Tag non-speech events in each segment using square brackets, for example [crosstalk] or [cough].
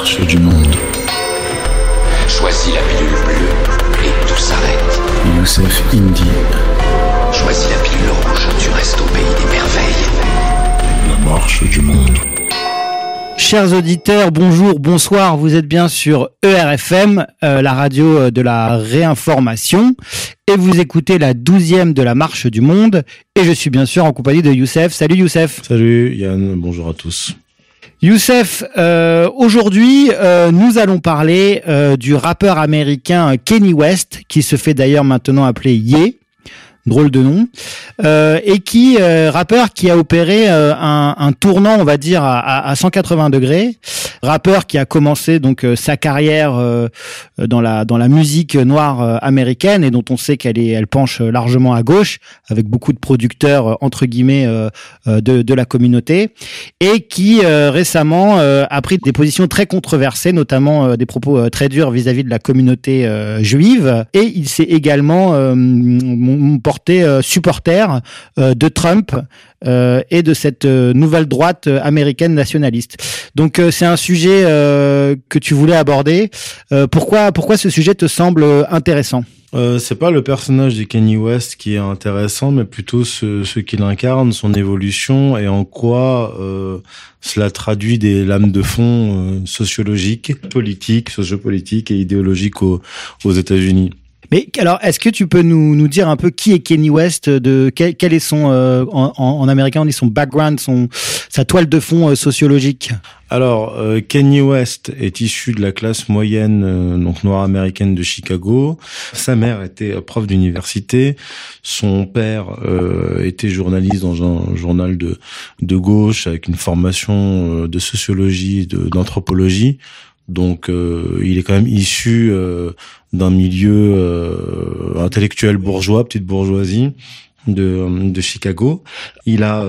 marche du monde. Choisis la pilule bleue et tout s'arrête. Youssef Indy. Choisis la pilule rouge, tu restes au pays des merveilles. La marche du monde. Chers auditeurs, bonjour, bonsoir. Vous êtes bien sur ERFM, euh, la radio euh, de la réinformation, et vous écoutez la douzième de la marche du monde. Et je suis bien sûr en compagnie de Youssef. Salut Youssef. Salut Yann, bonjour à tous. Youssef, euh, aujourd'hui, euh, nous allons parler euh, du rappeur américain Kenny West, qui se fait d'ailleurs maintenant appeler Ye drôle de nom, euh, et qui euh, rappeur qui a opéré euh, un, un, tournant, on va dire à, à, 180 degrés, rappeur qui a commencé donc euh, sa carrière euh, dans la dans la musique noire américaine et dont on sait qu'elle est elle penche largement à gauche, avec beaucoup de producteurs entre guillemets de, de la communauté, et qui récemment a pris des positions très controversées, notamment des propos très durs vis-à-vis -vis de la communauté juive, et il s'est également porté euh, supporter euh, de Trump euh, et de cette nouvelle droite américaine nationaliste. Donc c'est un sujet que tu voulais aborder. pourquoi pourquoi ce sujet te semble intéressant? Euh, c'est pas le personnage de Kanye West qui est intéressant, mais plutôt ce, qu'il incarne, son évolution et en quoi cela traduit des lames de fond sociologiques, politiques, sociopolitiques et idéologiques aux, aux États-Unis. Mais alors, est-ce que tu peux nous, nous dire un peu qui est Kenny West, de quel, est son euh, en, en, américain on dit son background, son sa toile de fond euh, sociologique Alors, euh, Kenny West est issu de la classe moyenne euh, donc noire américaine de Chicago. Sa mère était prof d'université, son père euh, était journaliste dans un journal de de gauche avec une formation de sociologie, d'anthropologie. Donc, euh, il est quand même issu euh, d'un milieu euh, intellectuel bourgeois, petite bourgeoisie de, Chicago. Il a,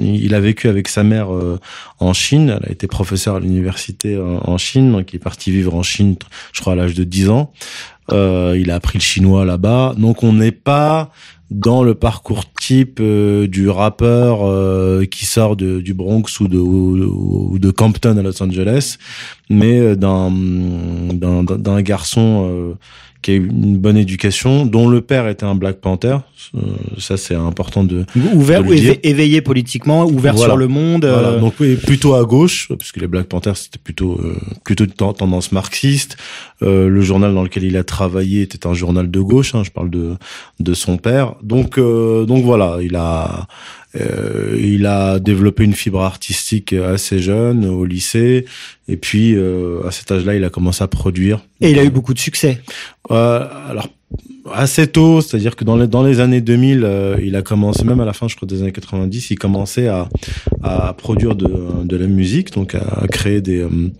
il a vécu avec sa mère en Chine. Elle a été professeure à l'université en Chine, donc il est parti vivre en Chine, je crois, à l'âge de 10 ans. il a appris le chinois là-bas. Donc, on n'est pas dans le parcours type euh, du rappeur euh, qui sort de, du Bronx ou de, Compton à Los Angeles, mais euh, d'un garçon qui a eu une bonne éducation, dont le père était un Black Panther. Euh, ça, c'est important de ouvert, de dire. éveillé politiquement, ouvert voilà. sur le monde. Voilà. Euh... Donc oui, plutôt à gauche, puisque les Black Panthers c'était plutôt euh, plutôt de tendance marxiste. Euh, le journal dans lequel il a travaillé était un journal de gauche. Hein, je parle de de son père. Donc euh, donc voilà, il a euh, il a développé une fibre artistique assez jeune au lycée et puis euh, à cet âge-là, il a commencé à produire. Et il a eu beaucoup de succès. Euh, alors assez tôt, c'est-à-dire que dans les dans les années 2000, euh, il a commencé même à la fin, je crois des années 90, il commençait à à produire de de la musique, donc à, créer des euh,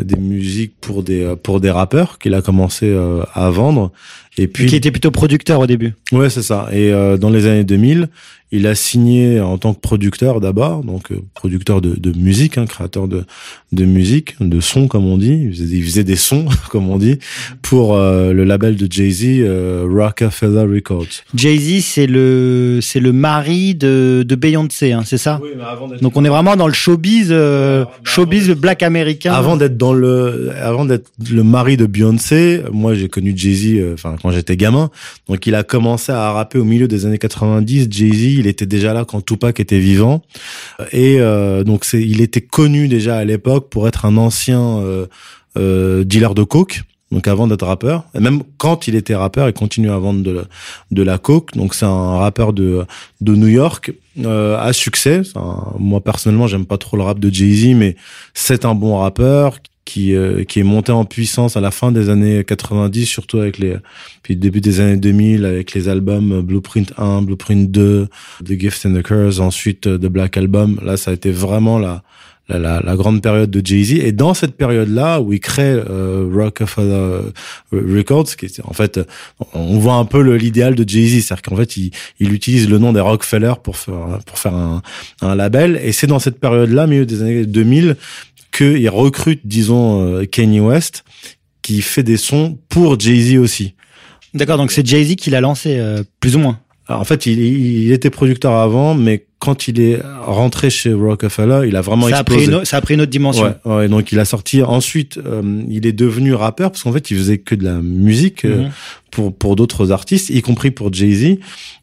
des musiques pour des pour des rappeurs qu'il a commencé euh, à vendre. Et puis qui était plutôt producteur au début. Ouais, c'est ça. Et euh, dans les années 2000, il a signé en tant que producteur d'abord, donc euh, producteur de, de musique, hein, créateur de, de musique, de son comme on dit. Il faisait, il faisait des sons [laughs] comme on dit pour euh, le label de Jay Z, euh, Rockefeller Records. Jay Z, c'est le c'est le mari de, de Beyoncé, hein, c'est ça oui, mais avant Donc on est vraiment dans le showbiz, euh, showbiz black américain. Avant d'être dans le avant d'être le mari de Beyoncé, moi j'ai connu Jay Z, euh, enfin quand j'étais gamin. Donc il a commencé à rapper au milieu des années 90. Jay Z, il était déjà là quand Tupac était vivant et euh, donc c'est il était connu déjà à l'époque pour être un ancien euh, euh, dealer de coke. Donc avant d'être rappeur, et même quand il était rappeur, il continuait à vendre de la, coke. Donc c'est un rappeur de New York euh, à succès. Moi personnellement, j'aime pas trop le rap de Jay Z, mais c'est un bon rappeur qui euh, qui est monté en puissance à la fin des années 90 surtout avec les puis début des années 2000 avec les albums Blueprint 1, Blueprint 2, The Gift and the Curse, ensuite The Black Album. Là, ça a été vraiment la la, la, la grande période de Jay-Z et dans cette période-là où il crée euh, Rockefeller Records qui est, en fait on voit un peu l'idéal de Jay-Z c'est-à-dire qu'en fait il, il utilise le nom des Rockefeller pour faire pour faire un, un label et c'est dans cette période-là milieu des années 2000 qu'il recrute, disons, euh, Kanye West, qui fait des sons pour Jay-Z aussi. D'accord, donc c'est Jay-Z qui l'a lancé, euh, plus ou moins. En fait, il, il était producteur avant, mais quand il est rentré chez Rockefeller, il a vraiment Ça a, pris explosé. une, ça a pris une autre dimension. Ouais, ouais, donc il a sorti ensuite, euh, il est devenu rappeur parce qu'en fait il faisait que de la musique euh, Mhm. pour pour d'autres artistes, y compris pour Jay Z.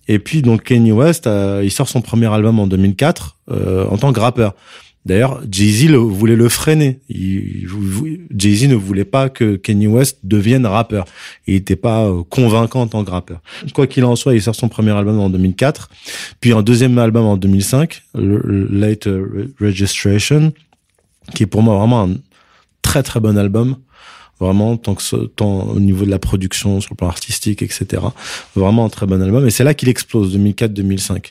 Et puis donc Kanye West, euh, il sort son premier album en 2004 euh, en tant que rappeur. D'ailleurs, Jay-Z voulait le freiner. Jay-Z ne voulait pas que Kanye West devienne rappeur. Il n'était pas euh, convaincant en tant que rappeur. Quoi qu'il en soit, il sort son premier album en 2004, puis un deuxième album en 2005, le- le Late Registration, qui est pour moi vraiment un très très bon album. Vraiment, tant que tant au niveau de la production, sur le plan artistique, etc. Vraiment un très bon album. Et c'est là qu'il explose, 2004-2005.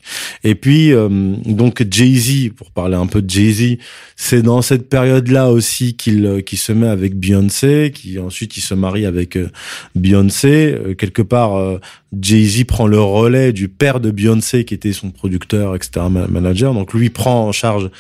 Et puis, euh, donc Jay-Z, pour parler un peu de Jay-Z, c'est dans cette période-là aussi qu'il euh, qu'il se met avec Beyoncé, qui ensuite il se marie avec euh, Beyoncé. Euh, quelque part, euh, Jay-Z prend le relais du père de Beyoncé, qui était son producteur, etc., ma- manager. Donc lui prend en charge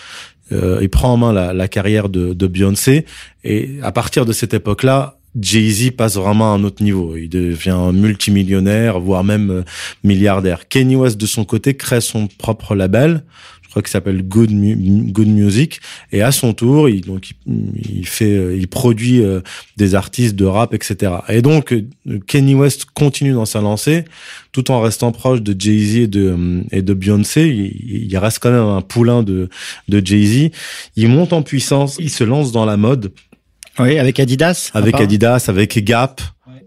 il prend en main la, la carrière de, de Beyoncé et à partir de cette époque-là, Jay-Z passe vraiment à un autre niveau. Il devient multimillionnaire, voire même euh, milliardaire. Kanye West, de son côté, crée son propre label. Je crois qu'il s'appelle Good, Mu- Good Music. Et à son tour, il, donc, il, fait, euh, il produit euh, des artistes de rap, etc. Et donc, euh, Kanye West continue dans sa lancée, tout en restant proche de Jay-Z et de, et de Beyoncé. Il, il reste quand même un poulain de, de Jay-Z. Il monte en puissance, il se lance dans la mode Oui, avec Adidas. avec. Adidas, avec Gap,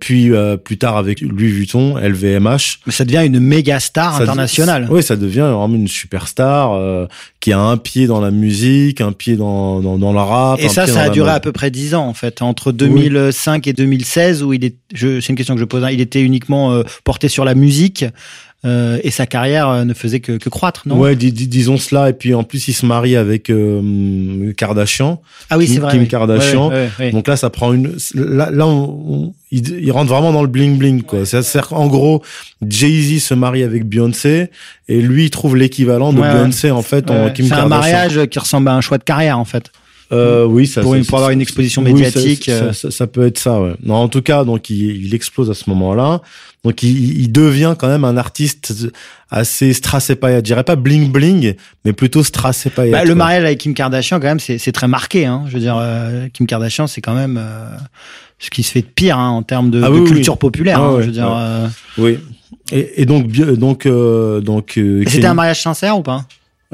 puis euh, plus tard avec Louis Vuitton, LVMH. Mais ça devient une méga star Ça- internationale. Oui, ça devient vraiment une superstar euh, qui a un pied dans la musique, un pied dans dans, dans le rap. Et ça, ça a la duré mode. à peu près 10 ans en fait, entre 2005 et 2016 où il est. C'est une question que je pose. hein, il était uniquement euh, porté sur la musique euh, et sa carrière euh, ne faisait que, que croître, non? Ouais, dis- dis- disons cela. Et puis en plus, il se marie avec euh, Kardashian. Ah oui, c'est vrai. Kim oui. Kardashian. Ouais, ouais, ouais, ouais. Donc là, ça prend une. Là, là on, on- il, il rentre vraiment dans le bling bling quoi. C'est-à-dire qu'en gros, Jay Z se marie avec Beyoncé et lui il trouve l'équivalent de. Beyoncé en fait en Kim c'est un Kardashian. mariage qui ressemble à un choix de carrière en fait. Euh, oui, ça, Pour ça- pour avoir une exposition médiatique, ça, euh. ça- ça peut être ça, ouais. Non, en tout cas, donc il, il explose à ce moment-là. Donc il, il devient quand même un artiste assez strass et paillettes. Je dirais pas bling bling, mais plutôt strass et paillettes. Bah, le mariage avec Kim Kardashian, quand même, c'est très marqué. Hein. Je veux dire, euh, Kim Kardashian, c'est quand même euh, ce qui se fait de pire hein, en termes de, Ah de oui, oui. culture populaire. Ah hein, ouais, je veux dire, euh, Oui. Et, et donc, donc, euh, donc. euh, c'était un mariage sincère ou pas?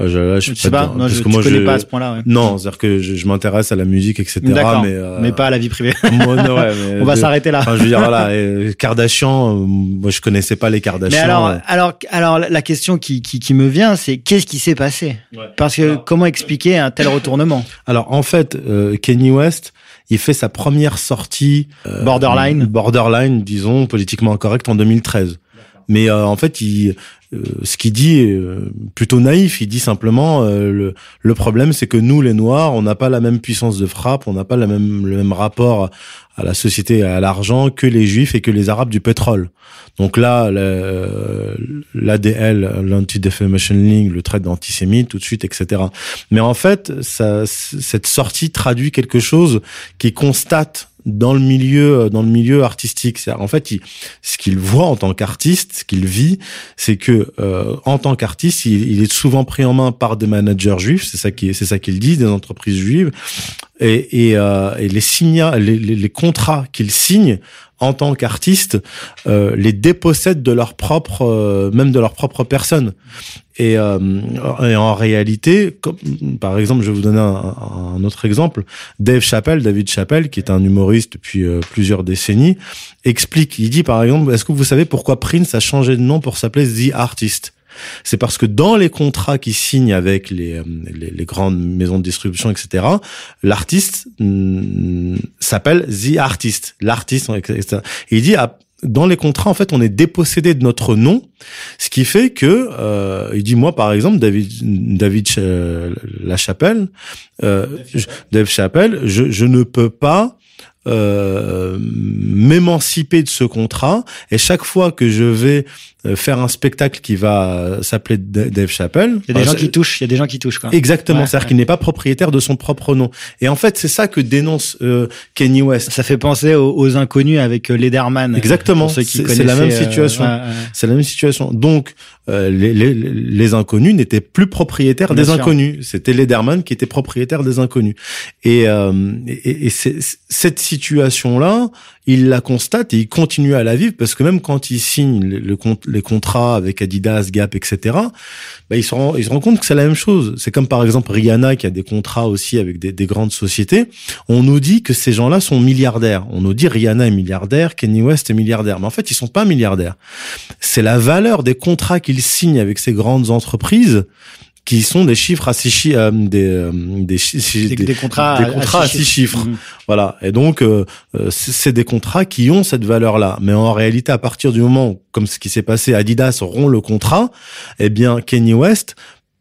Je, là, je, sais pas. Non, parce je que moi, connais je- pas à ce point-là. Ouais. Non, c'est-à-dire que je, je m'intéresse à la musique, etc. D'accord. Mais, euh, Mais pas à la vie privée. [laughs] moi, non, ouais, [laughs] mais On va s'arrêter là. Enfin, je veux dire, voilà, [laughs] Kardashian, euh, moi, je connaissais pas les Mais Kardashian. alors, euh. alors, alors, la question qui, qui, qui me vient, c'est qu'est-ce qui s'est passé? Parce que Alors- comment expliquer un tel retournement? Alors en fait, euh, Kanye West, il fait sa première sortie euh, Borderline. borderline, disons politiquement incorrect en 2013. Mais euh, en fait, il, euh, ce qu'il dit est euh, plutôt naïf. Il dit simplement le, le problème, c'est que nous, les Noirs, on n'a pas la même puissance de frappe, on n'a pas même, le même rapport à la société à l'argent que les Juifs et que les Arabes du pétrole. Donc là, l'ADL, l'Anti-Defamation League, le traite d'antisémite tout de suite, etc. Mais en fait, ça, cette sortie traduit quelque chose qui constate dans le milieu, dans le milieu artistique. En fait, il, ce qu'il voit en tant qu'artiste, ce qu'il vit, c'est que euh, en tant qu'artiste, il, il est souvent pris en main par des managers juifs. C'est ça qui, c'est ça qu'il dit, des entreprises juives, et, et, euh, et les signa, les, les, les contrats qu'il signe en tant qu'artiste euh, les dépossèdent de leur propre, euh, même de leur propre personne. Et, euh, et en réalité, comme, par exemple, je vais vous donner un, un autre exemple. Dave Chappelle, David Chappelle, qui est un humoriste depuis euh, plusieurs décennies, explique. Il dit par exemple, est-ce que vous savez pourquoi Prince a changé de nom pour s'appeler The Artist? C'est parce que dans les contrats qu'il signe avec les, euh, les, les grandes maisons de distribution, etc., l'artiste mm, s'appelle The Artist, l'artiste, etc. Et il dit, ah, dans les contrats, en fait, on est dépossédé de notre nom, ce qui fait que, euh, il dit, moi, par exemple, David, David Ch- La Chapelle, euh, Dave Chappelle, je, je ne peux pas euh, m'émanciper de ce contrat et chaque fois que je vais euh, faire un spectacle qui va euh, s'appeler Dave Chappelle, Il y a des enfin, gens qui touchent, il y a des gens qui touchent, quoi. Exactement, Ouais, c'est-à-dire ouais. qu'il n'est pas propriétaire de son propre nom. Et en fait, c'est ça que dénonce euh, Kenny West. Ça fait penser aux, aux inconnus avec euh, Lederman. Exactement, c'est- la même euh, situation. ouais. C'est la même situation. Donc, euh, les, les, les inconnus n'étaient plus propriétaires Bien des sûr. inconnus. C'était Lederman qui était propriétaire des inconnus. Et, euh, et, et c'est- cette situation-là, il la constate et il continue à la vivre parce que même quand il signe les contrats avec Adidas, Gap, etc., bah, il, se rend, il se rend compte que c'est la même chose. C'est comme par exemple Rihanna qui a des contrats aussi avec des, des grandes sociétés. On nous dit que ces gens-là sont milliardaires. On nous dit Rihanna est milliardaire, Kanye West est milliardaire. Mais en fait, ils sont pas milliardaires. C'est la valeur des contrats qu'ils signent avec ces grandes entreprises qui sont des chiffres à six chiffres, euh, des, euh, des, chi- Des, des- des contrats, des contrats à six chiffres. Mhm. voilà. Et donc, euh, euh, c'est des contrats qui ont cette valeur-là. Mais en réalité, à partir du moment, où, comme ce qui s'est passé, Adidas rompt le contrat, eh bien, Kanye West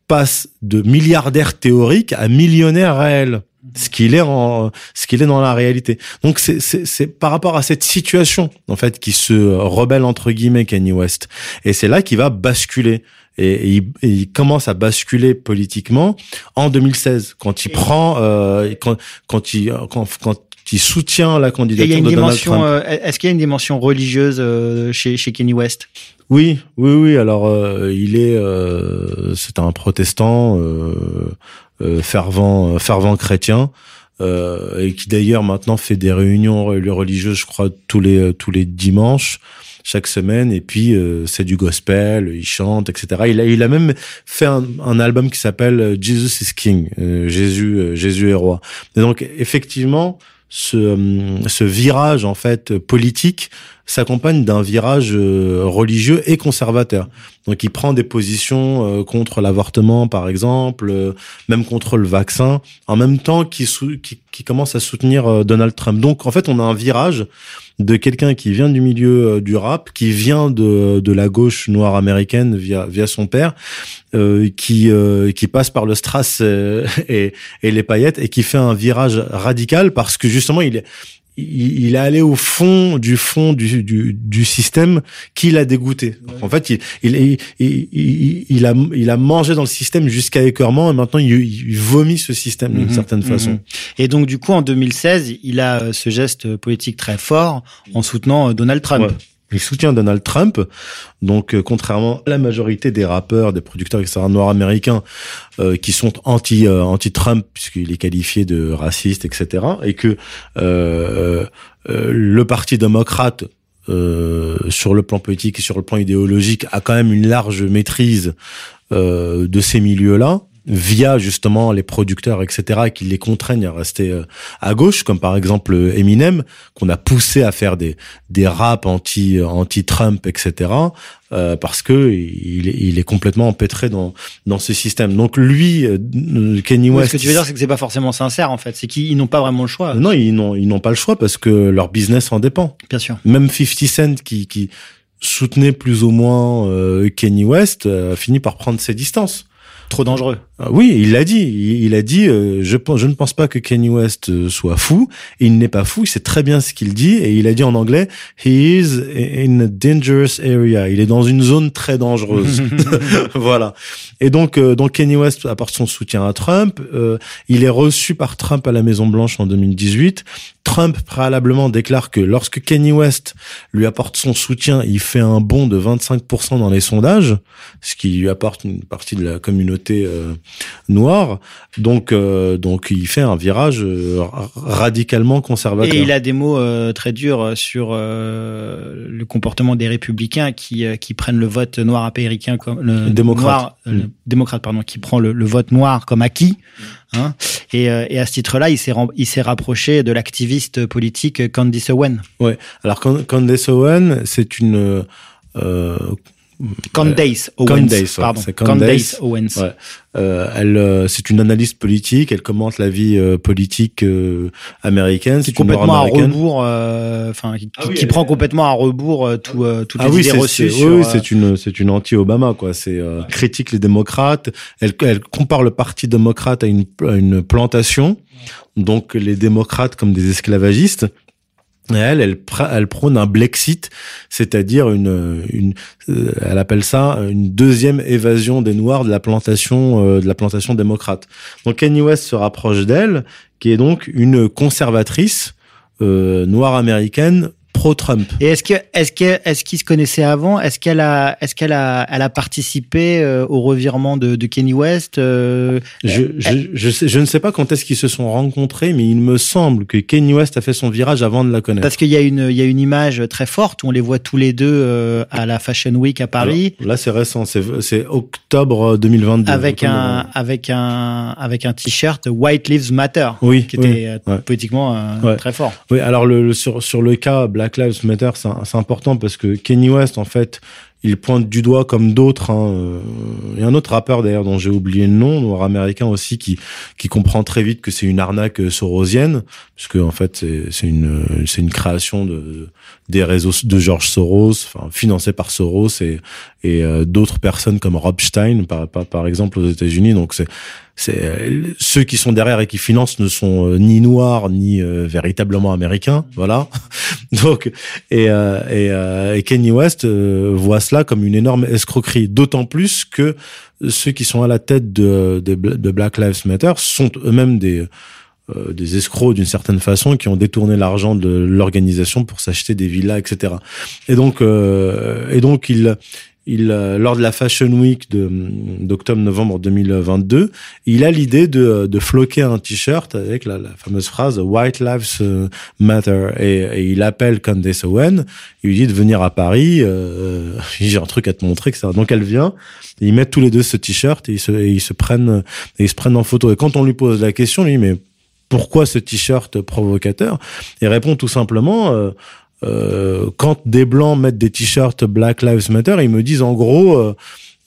passe de milliardaire théorique à millionnaire réel. Ce qu'il est en, ce qu'il est dans la réalité. Donc c'est, c'est, c'est par rapport à cette situation, en fait, qui se rebelle entre guillemets Kanye West. Et c'est là qu'il va basculer. Et, et il, et il commence à basculer politiquement en 2016, quand il prend, euh, quand, quand il, quand, quand il soutient la candidature de Donald dimension, Trump. euh, est-ce qu'il y a une dimension religieuse euh, chez, chez Kenny West? Oui, oui, oui. Alors, euh, il est, euh, c'est un protestant euh, euh, fervent, fervent chrétien, euh, et qui d'ailleurs maintenant fait des réunions religieuses, je crois, tous les tous les dimanches, chaque semaine. Et puis euh, c'est du gospel, il chante, etc. Il a, il a même fait un, un album qui s'appelle Jesus is King, euh, Jésus, euh, Jésus est roi. Et donc effectivement, ce, euh, ce virage en fait politique s'accompagne d'un virage euh, religieux et conservateur. Donc il prend des positions euh, contre l'avortement par exemple, euh, même contre le vaccin, en même temps qu'il qu'il- qu'il commence à soutenir euh, Donald Trump. Donc en fait on a un virage de quelqu'un qui vient du milieu euh, du rap, qui vient de, de la gauche noire américaine via, via son père, euh, qui, euh, qui passe par le strass euh, [laughs] et, et les paillettes et qui fait un virage radical parce que justement il est il il est allé au fond du fond du, du, du système qui l'a dégoûté. En fait, il, il, il, il, il- il a, il a mangé dans le système jusqu'à écœurement et maintenant il, il vomit ce système d'une Mhm, certaine mhm. façon. Et donc du coup en 2016, il a ce geste politique très fort en soutenant euh, Donald Trump. Ouais. Il soutient Donald Trump, donc euh, contrairement à la majorité des rappeurs, des producteurs etc., noirs américains euh, qui sont anti euh, puisqu'il est qualifié de raciste etc. et que le parti démocrate sur le plan politique et sur le plan idéologique a quand même une large maîtrise de ces milieux-là via justement les producteurs etc qui les contraignent à rester euh, à gauche comme par exemple euh, Eminem qu'on a poussé à faire des des raps anti anti Trump etc euh, parce que il, est- il est complètement empêtré dans dans ce système donc lui euh, Kenny Oui, West ce que tu veux dire, c'est que c'est pas forcément sincère en fait. C'est qu'ils ils n'ont pas vraiment le choix. non ils n'ont ils n'ont pas le choix parce que leur business en dépend Bien sûr. même 50 Cent qui qui soutenait plus ou moins euh, Kenny West euh, a fini par prendre ses distances Trop dangereux. Ah Oui, il l'a dit. Il, il a dit euh, je, pense- je ne pense pas que Kanye West euh, soit fou. Il n'est pas fou. Il sait très bien ce qu'il dit et il a dit en anglais He is in a dangerous area. Il est dans une zone très dangereuse. [laughs] [laughs] voilà. Et donc, euh, donc Kanye West apporte son soutien à Trump. Euh, il est reçu par Trump à la Maison Blanche en 2018. Trump préalablement déclare que lorsque Kanye West lui apporte son soutien, il fait un bond de 25% dans les sondages, ce qui lui apporte une partie de la communauté euh, noire. Donc, euh, donc il fait un virage euh, ra- radicalement conservateur. Et il a des mots très durs sur le comportement des républicains qui, qui prennent le vote noir américain comme le Démocrate. noir, le Mm. démocrate pardon, qui prend le, le vote noir comme acquis. Hein, et, euh, et à ce titre-là, il s'est rapproché de l'activiste politique Candice Owen. Alors Can- Candace Owen, c'est une euh, Candace Owens. Candace, ouais, pardon. c'est Candace. Candace Owens. Ouais. Euh, elle, euh, c'est une analyste politique. Elle commente la vie euh, politique euh, américaine. C'est complètement à rebours, euh, enfin, qui, Ah oui, qui elle- prend complètement à rebours euh, tout, euh, toutes Ah les oui, idées c'est, reçues c'est- sur. oui, euh, c'est une, c'est une anti-Obama, quoi. C'est euh, critique les démocrates. Elle, elle compare le parti démocrate à une, à une plantation. Donc les démocrates comme des esclavagistes. Elle, elle, elle prône un Blexit, c'est-à-dire une, une, euh, elle appelle ça une deuxième évasion des Noirs de la plantation, euh, de la plantation démocrate. Donc Kanye West se rapproche d'elle, qui est donc une conservatrice euh, noire américaine pro-Trump. Et est-ce que est-ce que est-ce qu'ils se connaissaient avant? Est-ce qu'elle a est-ce qu'elle a elle a participé euh, au revirement de, de Kenny West euh, Je, je, je, sais, je ne sais pas quand est-ce qu'ils se sont rencontrés, mais il me semble que Kanye West a fait son virage avant de la connaître. Parce qu'il y a une il y a une image très forte où on les voit tous les deux euh, à la Fashion Week à Paris. Alors, là, c'est récent, c'est octobre 2022. avec Octobre, un avec un avec un t-shirt White Lives Matter Oui, qui oui, était euh, ouais. politiquement euh, Ouais. très fort. Oui, alors le, le- sur, sur le cas Black Lives Matter, c'est important parce que Kenny West, en fait, il pointe du doigt comme d'autres. hein, euh, Il y a un autre rappeur d'ailleurs dont j'ai oublié le nom, noir américain aussi, qui qui comprend très vite que c'est une arnaque euh, sorosienne, puisque en fait c'est une euh, c'est une création de des réseaux de George Soros, enfin financé par Soros et et d'autres personnes comme Rob Stein par par, par exemple aux États-Unis. Donc c'est c'est euh, ceux qui sont derrière et qui financent ne sont euh, ni noirs ni euh, véritablement américains, voilà. [laughs] Donc et euh, et, euh, et Kanye West euh, voit cela comme une énorme escroquerie, d'autant plus que ceux qui sont à la tête de de, de Black Lives Matter sont eux-mêmes des euh, des escrocs d'une certaine façon qui ont détourné l'argent de l'organisation pour s'acheter des villas, etc. Et donc, euh, et donc il, il, euh, lors de la Fashion Week d'octobre-novembre 2022, il a l'idée de, de floquer un t-shirt avec la, la fameuse phrase White Lives euh, Matter et, et il appelle Candace Owen, il lui dit de venir à Paris, euh, [laughs] j'ai un truc à te montrer, etc. Donc elle vient, ils mettent tous les deux ce t-shirt et ils se, et prennent et ils se prennent en photo. Et quand on lui pose la question, lui mais pourquoi ce t-shirt provocateur? Il répond tout simplement euh, euh, quand des blancs mettent des t-shirts Black Lives Matter, ils me disent en gros, euh,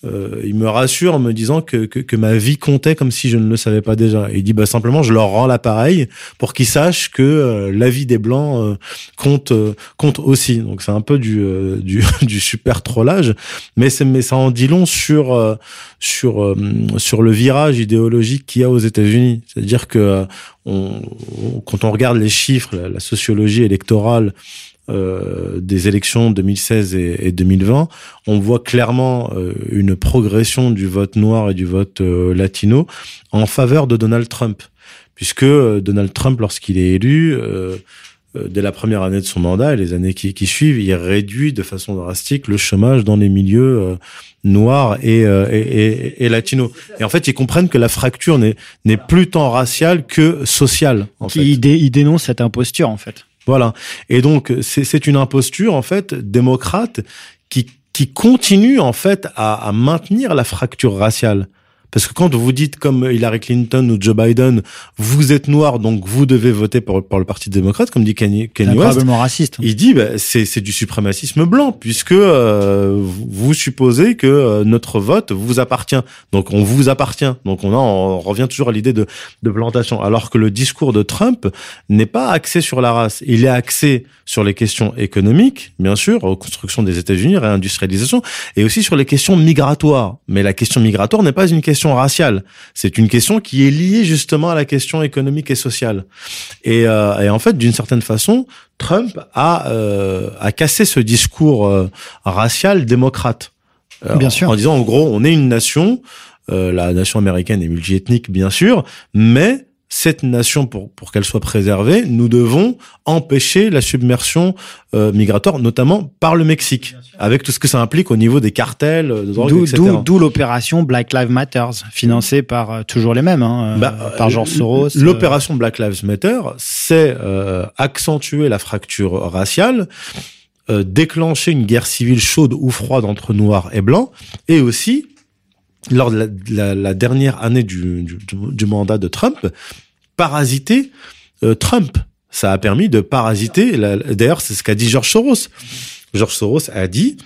euh, ils me rassurent en me disant que, que, que ma vie comptait comme si je ne le savais pas déjà. Et il dit bah simplement je leur rends l'appareil pour qu'ils sachent que euh, la vie des blancs euh, compte compte aussi. Donc c'est un peu du du, [laughs] du super trollage, mais mais ça en dit long sur sur sur le virage idéologique qu'il y a aux États-Unis. C'est-à-dire que on, on- quand on regarde les chiffres, la, sociologie électorale des élections 2016 et, et 2020, on voit clairement euh, une progression du vote noir et du vote euh, latino en faveur de Donald Trump, puisque euh, Donald Trump, lorsqu'il est élu, euh, euh, dès la première année de son mandat et les années qui, qui suivent, il réduit de façon drastique le chômage dans les milieux euh, noirs et, euh, et, et, et latinos. Et en fait, ils comprennent que la fracture n'est plus tant raciale que sociale. En fait. Qui dé- il dénonce cette imposture en fait. Voilà. Et donc, c'est une imposture, en fait, démocrate qui, qui continue, en fait, à, à maintenir la fracture raciale. Parce que quand vous dites, comme Hillary Clinton ou Joe Biden, vous êtes noir, donc vous devez voter pour, pour le Parti démocrate, comme dit Kanye, Kanye West, raciste. il dit bah, c'est du suprémacisme blanc puisque euh, vous vous supposez que euh, notre vote vous appartient. Donc on vous appartient. Donc on, a, on revient toujours à l'idée de de plantation. Alors que le discours de Trump n'est pas axé sur la race. Il est axé sur les questions économiques bien sûr reconstruction des États-Unis réindustrialisation et aussi sur les questions migratoires. Mais la question migratoire n'est pas une question raciale c'est une question qui est liée justement à la question économique et sociale et, euh, et en fait d'une certaine façon Trump a, euh, a cassé ce discours euh, racial démocrate. Euh, Bien sûr. En disant, en gros, on est une nation, euh, la nation américaine est multiethnique, bien sûr, mais cette nation, pour, pour qu'elle soit préservée, nous devons empêcher la submersion euh, migratoire, notamment par le Mexique, avec tout ce que ça implique au niveau des cartels, de drogue, D'où etc. d'où- d'où l'opération Black Lives Matter, financée par euh, toujours les mêmes, hein, euh, Bah, par George euh, Soros. euh, L'opération Black Lives Matter, c'est euh, accentuer la fracture raciale, euh, déclencher une guerre civile chaude ou froide entre noirs et blancs, et aussi, lors de la, de la- la dernière année du, du, du mandat de Trump, parasiter euh, Trump. Ça a permis de parasiter. D'ailleurs, c'est ce qu'a dit George Soros. George Soros a dit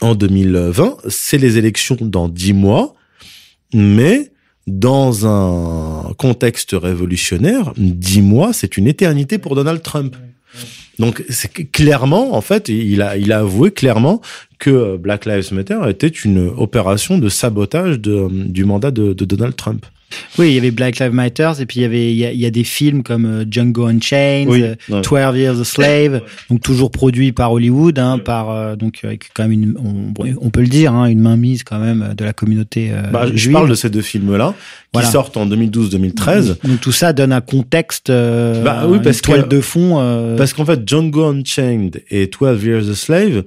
en 2020, c'est les élections dans dix mois, mais dans un contexte révolutionnaire, dix mois, c'est une éternité pour Donald Trump. Donc, c'est clairement, en fait, il a, il a avoué clairement que Black Lives Matter était une opération de sabotage de, du mandat de, de Donald Trump. Oui, il y avait Black Lives Matter et puis il y avait il y a, il y a des films comme euh, Django Unchained, Oui, euh, ouais. 12 Years a Slave, donc toujours produit par Hollywood, hein, par euh, donc avec quand même une, on, peut le dire, hein, une mainmise quand même de la communauté euh, Bah, je parle de ces deux films-là qui sortent en 2012-2013. Donc tout ça donne un contexte, euh, Bah oui, parce une toile que- de fond. euh, Parce qu'en fait, Django Unchained et 12 Years a Slave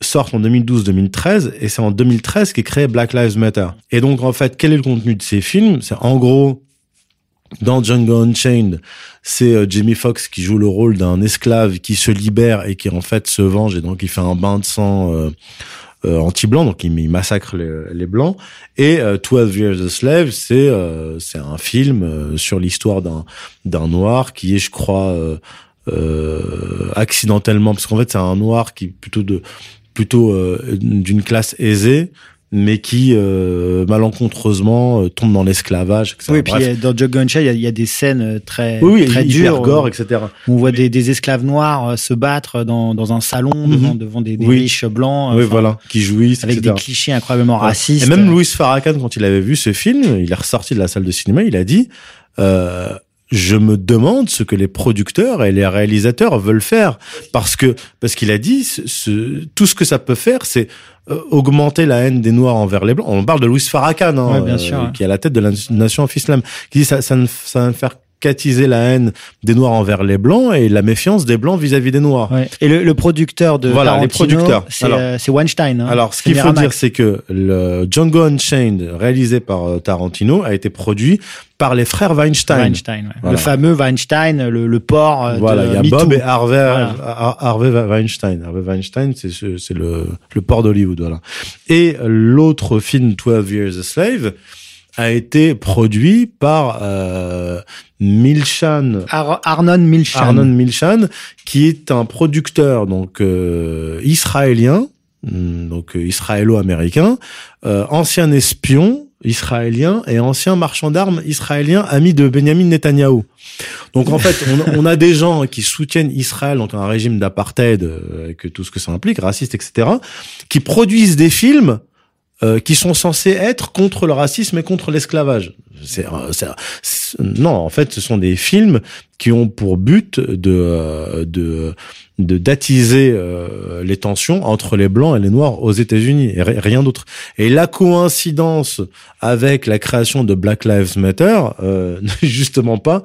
sortent en 2012-2013 et c'est en 2013 qu'est créé Black Lives Matter. Et donc, en fait, quel est le contenu de ces films? C'est en gros, dans Django Unchained, c'est euh, Jamie Foxx qui joue le rôle d'un esclave qui se libère et qui en fait se venge et donc il fait un bain de sang euh, euh, anti-blanc, donc il, il massacre les, les blancs. Et euh, 12 Years a Slave, c'est euh, c'est un film euh, sur l'histoire d'un d'un noir qui est, je crois, euh, euh, accidentellement, parce qu'en fait c'est un noir qui plutôt de plutôt euh, d'une classe aisée, mais qui euh, malencontreusement euh, tombe dans l'esclavage. etc. oui, puis Bref. euh, dans Unchained, il y a- il y, a des scènes euh, très oui, oui, très dures. gore, etc. On voit des, des esclaves noirs se battre dans, dans un salon Mhm. devant, devant des, des Oui. riches blancs, oui, voilà, qui jouissent, avec etc. des clichés incroyablement racistes. Et même Louis Farrakhan, quand il avait vu ce film, il est ressorti de la salle de cinéma, il a dit euh, Je me demande ce que les producteurs et les réalisateurs veulent faire. Parce que parce qu'il a dit ce, ce- tout ce que ça peut faire, c'est euh, augmenter la haine des Noirs envers les Blancs. On parle de Louis Farrakhan, hein, Ouais, bien sûr, ouais. qui est à la tête de la nation islam, qui dit ça, ça, ne, ça va ne faire qu'attiser la haine des Noirs envers les Blancs et la méfiance des Blancs vis-à-vis des Noirs. Ouais. Et le, le producteur de Voilà, les producteurs. c'est euh, Weinstein. hein. Alors, ce qu'il faut dire, c'est que le Django Unchained, réalisé par euh, Tarantino, a été produit par les frères Weinstein. Weinstein, ouais. Voilà. le fameux Weinstein, le, le port euh, Voilà, il y a MeToo. Bob et Harvey, Voilà. Harvey Weinstein. Harvey Weinstein, c'est ce- c'est le, le port d'Hollywood, voilà. Et l'autre film, 12 Years a Slave, a été produit par euh, Milchan Ar- Arnon Milchan. Arnon Milchan, qui est un producteur donc euh, israélien, hum, donc euh, israélo-américain, euh, ancien espion israélien et ancien marchand d'armes israélien, ami de Benjamin Netanyahou. Donc en fait, on, on a des gens qui soutiennent Israël, donc un régime d'apartheid, euh, avec tout ce que ça implique, raciste, etc., qui produisent des films euh, qui sont censés être contre le racisme et contre l'esclavage. C'est, euh, non, en fait, ce sont des films qui ont pour but de euh, de de d'attiser euh, les tensions entre les blancs et les noirs aux États-Unis et ri- rien d'autre. Et la coïncidence avec la création de Black Lives Matter euh, [laughs] n'est justement pas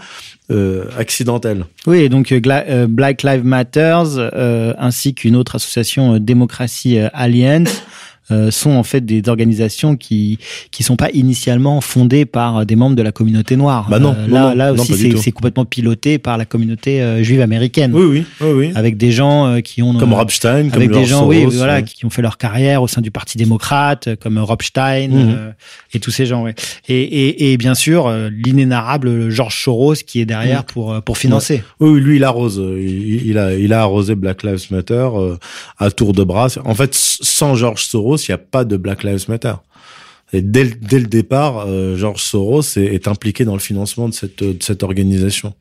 euh, accidentelle. Oui, donc euh, Black Lives Matters ainsi qu'une autre association Démocratie Alliance euh, sont en fait des organisations qui qui sont pas initialement fondées par euh, des membres de la communauté noire. Bah non, Euh, non, là, non, là aussi, c'est complètement piloté par la communauté euh, juive américaine, Oui, oui, oui, oui. avec des gens qui ont Comme Robstein, comme avec des George gens, oui, Soros, voilà, ouais. qui ont fait leur carrière au sein du Parti démocrate, comme Rob Stein Mhm. euh, et tous ces gens, ouais. Et, et, et bien sûr, l'inénarrable George Soros qui est derrière Mhm. pour pour financer. Oui, oui, lui, il arrose. Il, il a, il a arrosé Black Lives Matter à tour de bras. En fait, sans George Soros, il n'y a pas de Black Lives Matter. Et dès, le- dès le départ, euh, George Soros est, est impliqué dans le financement de cette, de cette organisation.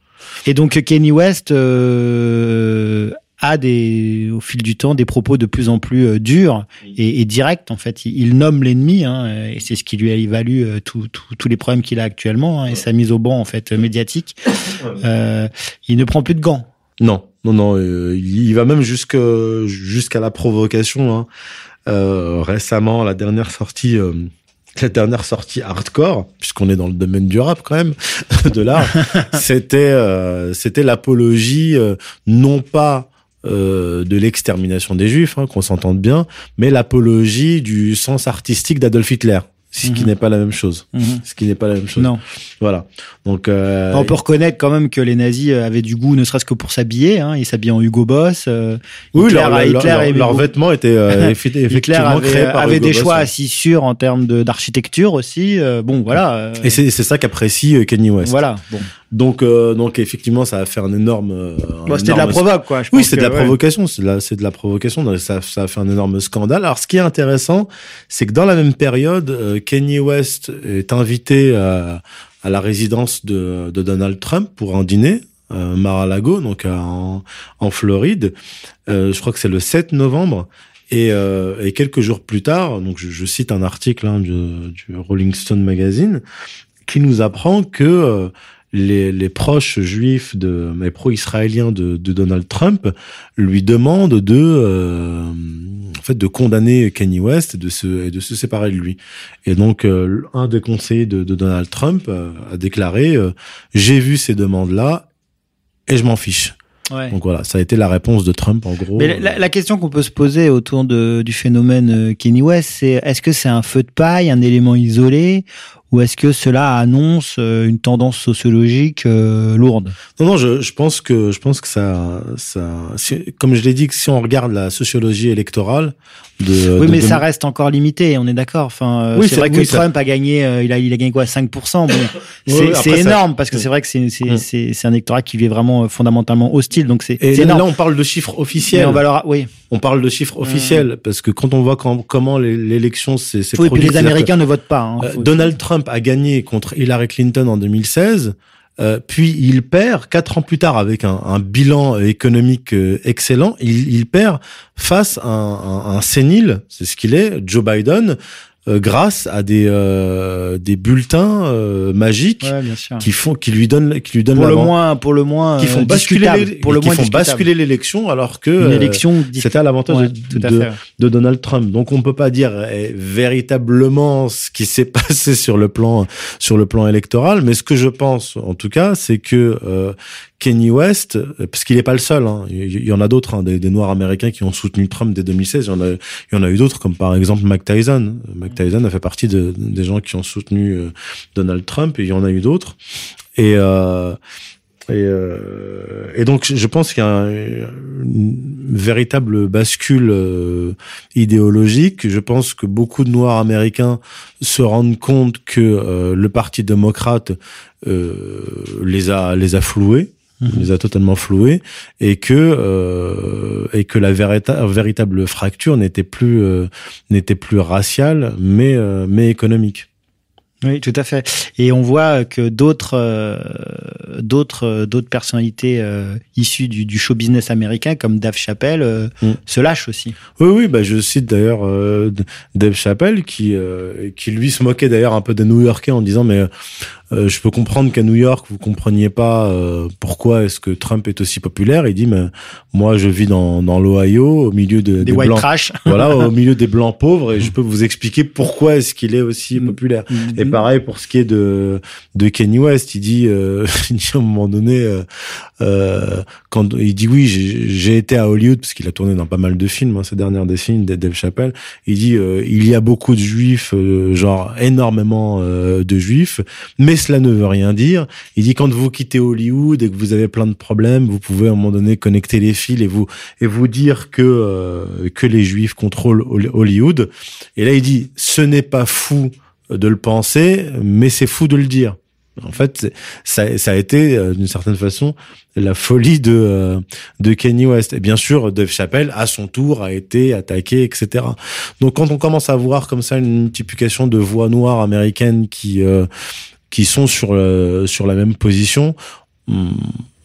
Et donc Kenny West euh, a des, au fil du temps des propos de plus en plus euh, durs et, et directs. En fait, il, il nomme l'ennemi hein, et c'est ce qui lui a euh, tout- tous les problèmes qu'il a actuellement hein, et sa mise au banc en fait médiatique. Euh, il ne prend plus de gants. Non, non, non. euh, il, il va même jusqu'à la provocation. Hein. Euh, récemment, la dernière sortie. euh, la dernière sortie hardcore, puisqu'on est dans le domaine du rap quand même, [laughs] de l'art, [laughs] c'était euh, c'était l'apologie euh, non pas euh, de l'extermination des juifs, hein, qu'on s'entende bien, mais l'apologie du sens artistique d'Adolf Hitler, ce qui Mhm. n'est pas la même chose. Ce qui n'est pas la même chose. Non. Voilà. Donc euh, On peut reconnaître quand même que les nazis euh, avaient du goût, ne serait-ce que pour s'habiller. Hein. Ils s'habillaient en Hugo Boss. euh, oui, Hitler, leur, leur- Hitler leur- aimait leurs vêtements étaient euh, [laughs] effectivement avait, créés par avait Hugo des Boss, choix ouais. assez sûrs en termes d'architecture aussi. Euh, bon, voilà. Et c'est c'est ça qu'apprécie Kanye West. voilà. Bon. Donc euh, donc effectivement, ça a fait un énorme. euh, Bon, c'était de la provoque, quoi. je Oui, c'est de que, la ouais. provocation, c'est de la, c'est de la provocation. Ça, ça a fait un énorme scandale. Alors, ce qui est intéressant, c'est que dans la même période, euh, Kanye West est invité à, à la résidence de, de Donald Trump pour un dîner. Euh, Mar-a-Lago, donc en, en Floride. Euh, je crois que c'est le 7 novembre. Et, euh, et quelques jours plus tard, donc je, je cite un article hein, du, du Rolling Stone magazine, qui nous apprend que euh, les, les proches juifs de, mais pro-israéliens de, de Donald Trump lui demandent de, euh, en fait, de condamner Kanye West et de se, et de se séparer de lui. Et donc, euh, un des conseillers de, de Donald Trump euh, a déclaré J'ai vu ces demandes-là et je m'en fiche. Ouais. Donc voilà, ça a été la réponse de Trump en gros. Mais la, la question qu'on peut se poser autour de, du phénomène Kenny West, c'est est-ce que c'est un feu de paille, un élément isolé, ou est-ce que cela annonce euh, une tendance sociologique euh, lourde? Non, non, je, je pense que je pense que ça, ça, si- comme je l'ai dit, que si on regarde la sociologie électorale de, Oui, de- mais de- ça reste encore limité, on est d'accord. Enfin, euh, Oui, c'est vrai que oui, ça- Trump a gagné, euh, il a, il a gagné quoi, 5%. Bon, [coughs] c'est ça- énorme parce que c'est vrai que c'est c'est un électorat qui est vraiment fondamentalement hostile, donc c'est c'est là, énorme. on parle de chiffres Mais officiels. on va leur, oui. On parle de chiffres officiels parce que quand on voit quand- comment l'élection s'est s'est Oui, puis produite, les Américains ne votent pas. hein. Donald Trump a gagné contre Hillary Clinton en 2016. euh, puis il perd quatre ans plus tard avec un, bilan économique euh, excellent. Il, perd face à un- un sénile, c'est ce qu'il est, Joe Biden, euh, grâce à des euh, des bulletins euh, magiques Ouais, qui font qui lui donnent qui lui donnent Pour le moins, pour le moins, qui font euh, basculer les- pour le qui moins font basculer l'élection alors que une euh, élection. c'était à l'avantage Ouais, de, de- Donald Trump. Donc on peut pas dire euh, véritablement ce qui s'est [laughs] passé sur le plan sur le plan électoral, mais ce que je pense en tout cas, c'est que euh, Kenny West, parce qu'il n'est pas le seul, hein, il y, en a d'autres, hein, des, des Noirs américains qui ont soutenu Trump dès 2016. Il y en a, il y en a eu d'autres, comme par exemple Mike Tyson. Mike Tyson a fait partie de, des gens qui ont soutenu euh, Donald Trump, et il y en a eu d'autres. Et euh, et, euh, et donc, je pense qu'il y a un- une véritable bascule euh, idéologique. Je pense que beaucoup de Noirs américains se rendent compte que euh, le Parti démocrate les a les a floués, Mhm. les a totalement floués, et que euh, et que la vérita- véritable fracture n'était plus euh, n'était plus raciale, mais euh, mais économique. Oui, tout à fait. Et on voit que d'autres, euh, d'autres, d'autres personnalités euh, issues du, du show business américain, comme Dave Chappelle, euh, Mm. se lâchent aussi. Oui, oui, bah je cite d'ailleurs Dave Chappelle qui qui lui se moquait d'ailleurs un peu des New-Yorkais en disant mais euh, je peux comprendre qu'à New York vous compreniez pas euh, pourquoi est-ce que Trump est aussi populaire. Il dit mais moi je vis dans dans l'Ohio au milieu de, Des, des white blancs. trash. [laughs] Voilà, au milieu des blancs pauvres et je peux vous expliquer pourquoi est-ce qu'il est aussi Mm. populaire. Et pareil pour ce qui est de de Kanye West, il dit, euh, [laughs] il dit à un moment donné, euh, euh, quand il dit oui, j'ai j'ai été à Hollywood parce qu'il a tourné dans pas mal de films hein, ces dernières décennies, de Dave Chappelle. Il dit euh, il y a beaucoup de juifs, euh, genre énormément euh, de juifs, mais cela ne veut rien dire. Il dit quand vous quittez Hollywood et que vous avez plein de problèmes, vous pouvez à un moment donné connecter les fils et vous et vous dire que euh, que les juifs contrôlent Hol- Hollywood. Et là il dit ce n'est pas fou de le penser, mais c'est fou de le dire. En fait, ça, a été euh, d'une certaine façon la folie de euh, de Kanye West. Et bien sûr, Dave Chappelle, à son tour, a été attaqué, etc. Donc, quand on commence à voir comme ça une multiplication de voix noires américaines qui qui sont sur euh, sur la même position,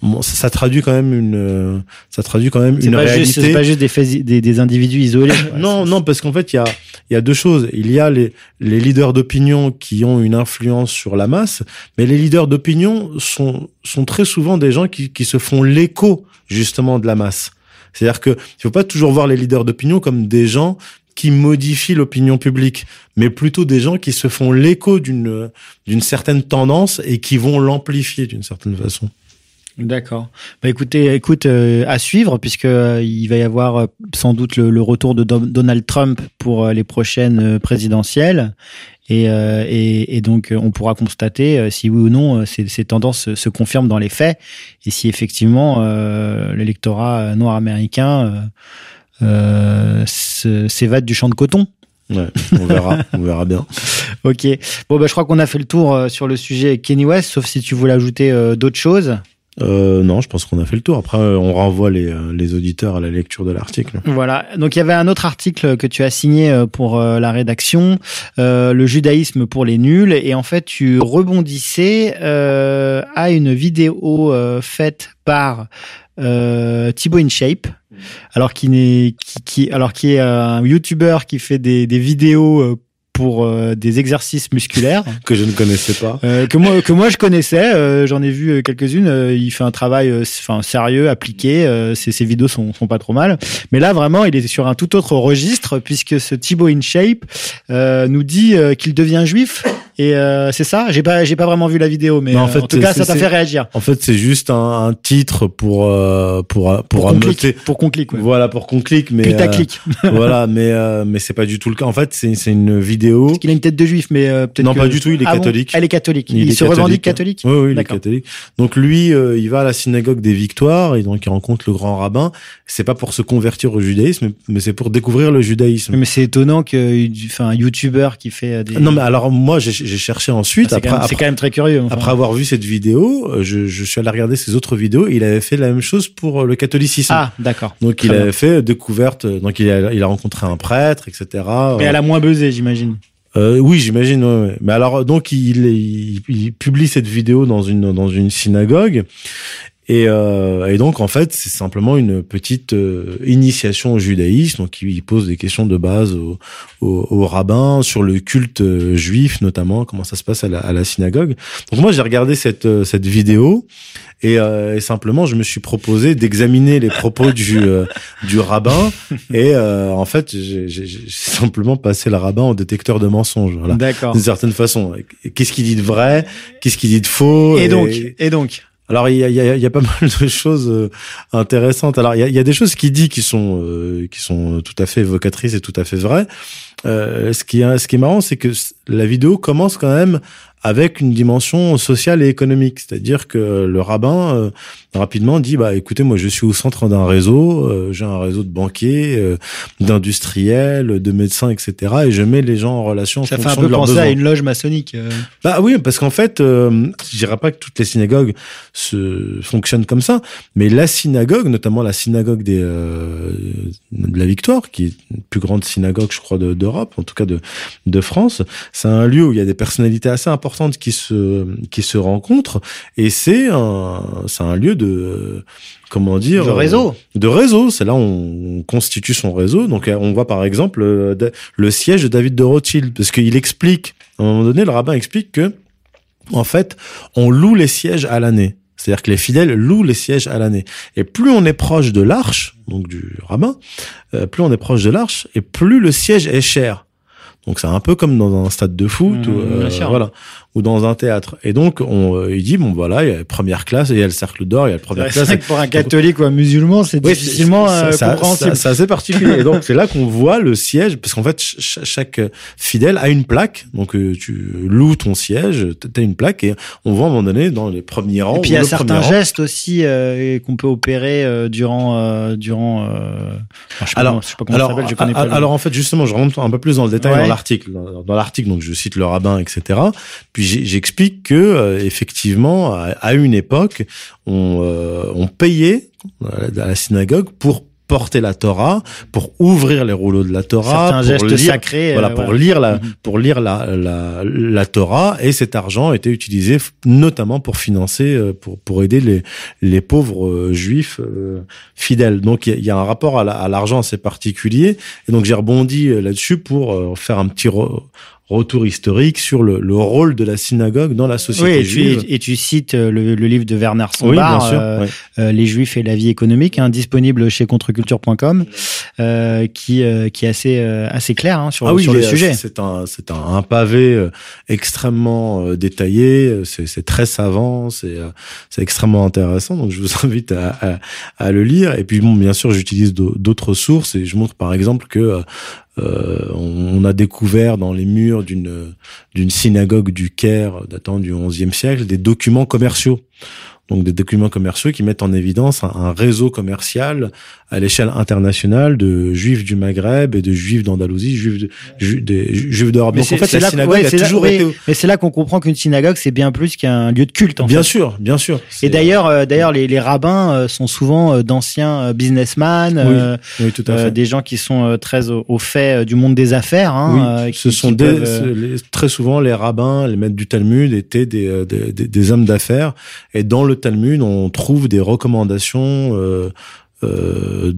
bon, ça, ça traduit quand même une euh, ça traduit quand même une pas, réalité. c'est pas juste des, faits- des, des individus isolés. [coughs] Non, non, parce qu'en fait, il y a, il y a deux choses. Il y a les, les leaders d'opinion qui ont une influence sur la masse, mais les leaders d'opinion sont, sont très souvent des gens qui, qui se font l'écho, justement, de la masse. C'est-à-dire que il faut pas toujours voir les leaders d'opinion comme des gens qui modifient l'opinion publique, mais plutôt des gens qui se font l'écho d'une, d'une certaine tendance et qui vont l'amplifier d'une certaine façon. D'accord. Bah écoutez, écoute, euh, à suivre puisque euh, il va y avoir euh, sans doute le, retour de Don- Donald Trump pour les prochaines présidentielles. Et, et, donc, on pourra constater si oui ou non ces, ces tendances se- confirment dans les faits et si effectivement l'électorat noir américain s'évade du champ de coton. Ouais, on verra, [laughs] on verra bien. Ok. Bon, bah, je crois qu'on a fait le tour euh, sur le sujet Kenny West, sauf si tu voulais ajouter euh, d'autres choses. Euh, non, je pense qu'on a fait le tour. Après, euh, on renvoie les, euh, les auditeurs à la lecture de l'article. Voilà. Donc il y avait un autre article que tu as signé euh, pour euh, la rédaction, euh, le judaïsme pour les nuls, et en fait tu rebondissais euh, à une vidéo euh, faite par euh, Thibaut InShape, alors qui n'est qui, qui alors qui est un YouTuber qui fait des, des vidéos euh, pour euh, des exercices musculaires [laughs] que je ne connaissais pas. euh, que moi que moi je connaissais. euh, J'en ai vu euh, quelques-unes. euh, il fait un travail, enfin sérieux, appliqué. euh, ses, ses vidéos sont, sont pas trop mal. Mais là vraiment, il est sur un tout autre registre puisque ce Thibaut InShape euh, nous dit qu'il devient juif. Et euh, c'est ça. J'ai pas j'ai pas vraiment vu la vidéo, mais en euh, fait, en tout cas ça t'a fait réagir. En fait, c'est juste un, un titre pour euh, pour pour, Pour qu'on clique. Pour qu'on clique. ouais. Voilà pour qu'on clique, mais Putaclic. euh, [laughs] voilà, mais euh, mais c'est pas du tout le cas. En fait, c'est c'est une vidéo. Parce qu'il a une tête de juif, mais euh, peut-être Non, que- pas du tout, il est Ah bon catholique. Elle est catholique. Il, est se revendique catholique. Oui, oui, il est catholique. Donc lui, euh, il va à la synagogue des Victoires et donc il rencontre le grand rabbin. C'est pas pour se convertir au judaïsme, mais c'est pour découvrir le judaïsme. Mais c'est étonnant que, enfin, un YouTuber qui fait euh, des. Non, mais alors moi, j'ai j'ai cherché ensuite Ah, c'est quand, même- quand très curieux. enfin. après avoir vu cette vidéo, euh, je, je suis allé regarder ses autres vidéos. Et il avait fait la même chose pour euh, le catholicisme. Ah, d'accord. Donc Très il bien. avait fait euh, découverte. Donc il a, il a rencontré un prêtre, etc. Mais elle a moins buzzé, j'imagine. Euh, oui, j'imagine. ouais, ouais. Mais alors, donc, il, il, il publie cette vidéo dans une dans une synagogue. Et, euh, et donc, en fait, c'est simplement une petite euh, initiation au judaïsme. Donc, il, pose des questions de base aux au, au rabbins sur le culte euh, juif, notamment, comment ça se passe à la, à la synagogue. Donc, moi, j'ai regardé cette euh, cette vidéo et, euh, et simplement, je me suis proposé d'examiner les propos du euh, du rabbin. Et euh, en fait, j'ai simplement passé le rabbin au détecteur de mensonges. Voilà D'accord. d'une certaine façon. Qu'est-ce qu'il dit de vrai? Qu'est-ce qu'il dit de faux? Et donc, et donc, alors il y a, y, a, y a pas [laughs] mal de choses euh, intéressantes. Alors il y a, y a des choses qu'il dit qui sont euh, qui sont tout à fait évocatrices et tout à fait vraies. Euh, ce qui est ce qui est marrant, c'est que la vidéo commence quand même avec une dimension sociale et économique, c'est-à-dire que le rabbin euh, rapidement dit bah écoutez moi je suis au centre d'un réseau, euh, j'ai un réseau de banquiers, euh, d'industriels, de médecins etc. et je mets les gens en relation en ça fait un peu penser besoins. à une loge maçonnique. euh. Bah oui, parce qu'en fait, euh, je dirais pas que toutes les synagogues se fonctionnent comme ça, mais la synagogue, notamment la synagogue des euh, de la Victoire, qui est une plus grande synagogue, je crois, de- d'Europe, en tout cas de de France, c'est un lieu où il y a des personnalités assez importantes qui se qui se rencontrent, et c'est un c'est un lieu de comment dire Le réseau. de réseau. C'est là où on constitue son réseau. Donc, euh, on voit par exemple euh, de- le siège de David de Rothschild, parce qu'il explique, à un moment donné, le rabbin explique que, en fait, on loue les sièges à l'année. C'est-à-dire que les fidèles louent les sièges à l'année. Et plus on est proche de l'arche, donc du rabbin, euh, plus on est proche de l'arche, et plus le siège est cher. Donc c'est un peu comme dans un stade de foot, Mmh, ou, euh, voilà, ou dans un théâtre. Et donc on, euh, il dit bon voilà, il y a la première classe, et il y a le cercle d'or, il y a la première C'est classe. que pour un catholique ou un musulman, c'est Oui, difficilement c'est- euh, ça- ça- compréhensible. ça- C'est assez particulier. Et donc c'est là qu'on voit le siège, parce qu'en fait ch- ch- chaque fidèle a une plaque. Donc tu loues ton siège, t'as une plaque, et on voit à un moment donné dans les premiers rangs. Et puis il y a certains gestes aussi euh, qu'on peut opérer euh, durant euh, durant. euh, enfin, je sais pas Alors, je sais pas comment ça Alors, s'appelle, je connais pas. alors en fait justement, je rentre un peu plus dans le détail Ouais. dans Dans, l'article, donc je cite le rabbin, etc. Puis j'explique que euh, effectivement, à, une époque, on, euh, on payait la- à la synagogue pour porter la Torah, pour ouvrir les rouleaux de la Torah, certains pour lire, sacrés. euh, voilà, pour lire la, Mhm. pour lire la, la, la Torah, et cet argent était utilisé notamment pour financer, euh, pour, pour aider les, les pauvres euh, juifs euh, fidèles. Donc il y, y a un rapport à la- l'argent assez particulier, et donc j'ai rebondi là-dessus pour faire un petit retour historique sur le, le rôle de la synagogue dans la Oui, société et tu, juive. et tu cites euh, le, le livre de Werner Oui, Sombart, euh, ouais. euh, Les Juifs et la vie économique, hein, disponible chez contreculture.com, euh, qui euh, qui est assez euh, assez clair hein, sur, Ah oui, sur le sujet. C'est un, c'est un, un pavé extrêmement détaillé. C'est, c'est très savant. C'est, c'est extrêmement intéressant. Donc, je vous [laughs] invite à, à, à le lire. Et puis, bon, bien sûr, j'utilise d'au- d'autres sources et je montre, par exemple, que on a découvert dans les murs d'une d'une synagogue du Caire datant du XIe siècle des documents commerciaux. Donc des documents commerciaux qui mettent en évidence un, un réseau commercial à l'échelle internationale de juifs du Maghreb et de juifs d'Andalousie, juifs de, ju- des ju- juifs d'Europe. Mais Donc en c'est- fait, c'est la là, synagogue ouais, a c'est là- toujours oui, été. mais c'est là qu'on comprend qu'une synagogue c'est bien plus qu'un lieu de culte. En Bien fait. sûr, bien sûr. Et d'ailleurs, euh, d'ailleurs, les, les rabbins euh, sont souvent euh, d'anciens euh, businessmen, Oui, euh, oui, tout à euh, fait. des gens qui sont euh, très au, au fait euh, du monde des affaires. Hein, Oui, euh, ce sont des, peuvent, euh, ce- les- très souvent les rabbins, les maîtres du Talmud étaient des, euh, des, des- des hommes d'affaires. Et dans le Talmud, on trouve des recommandations euh, euh,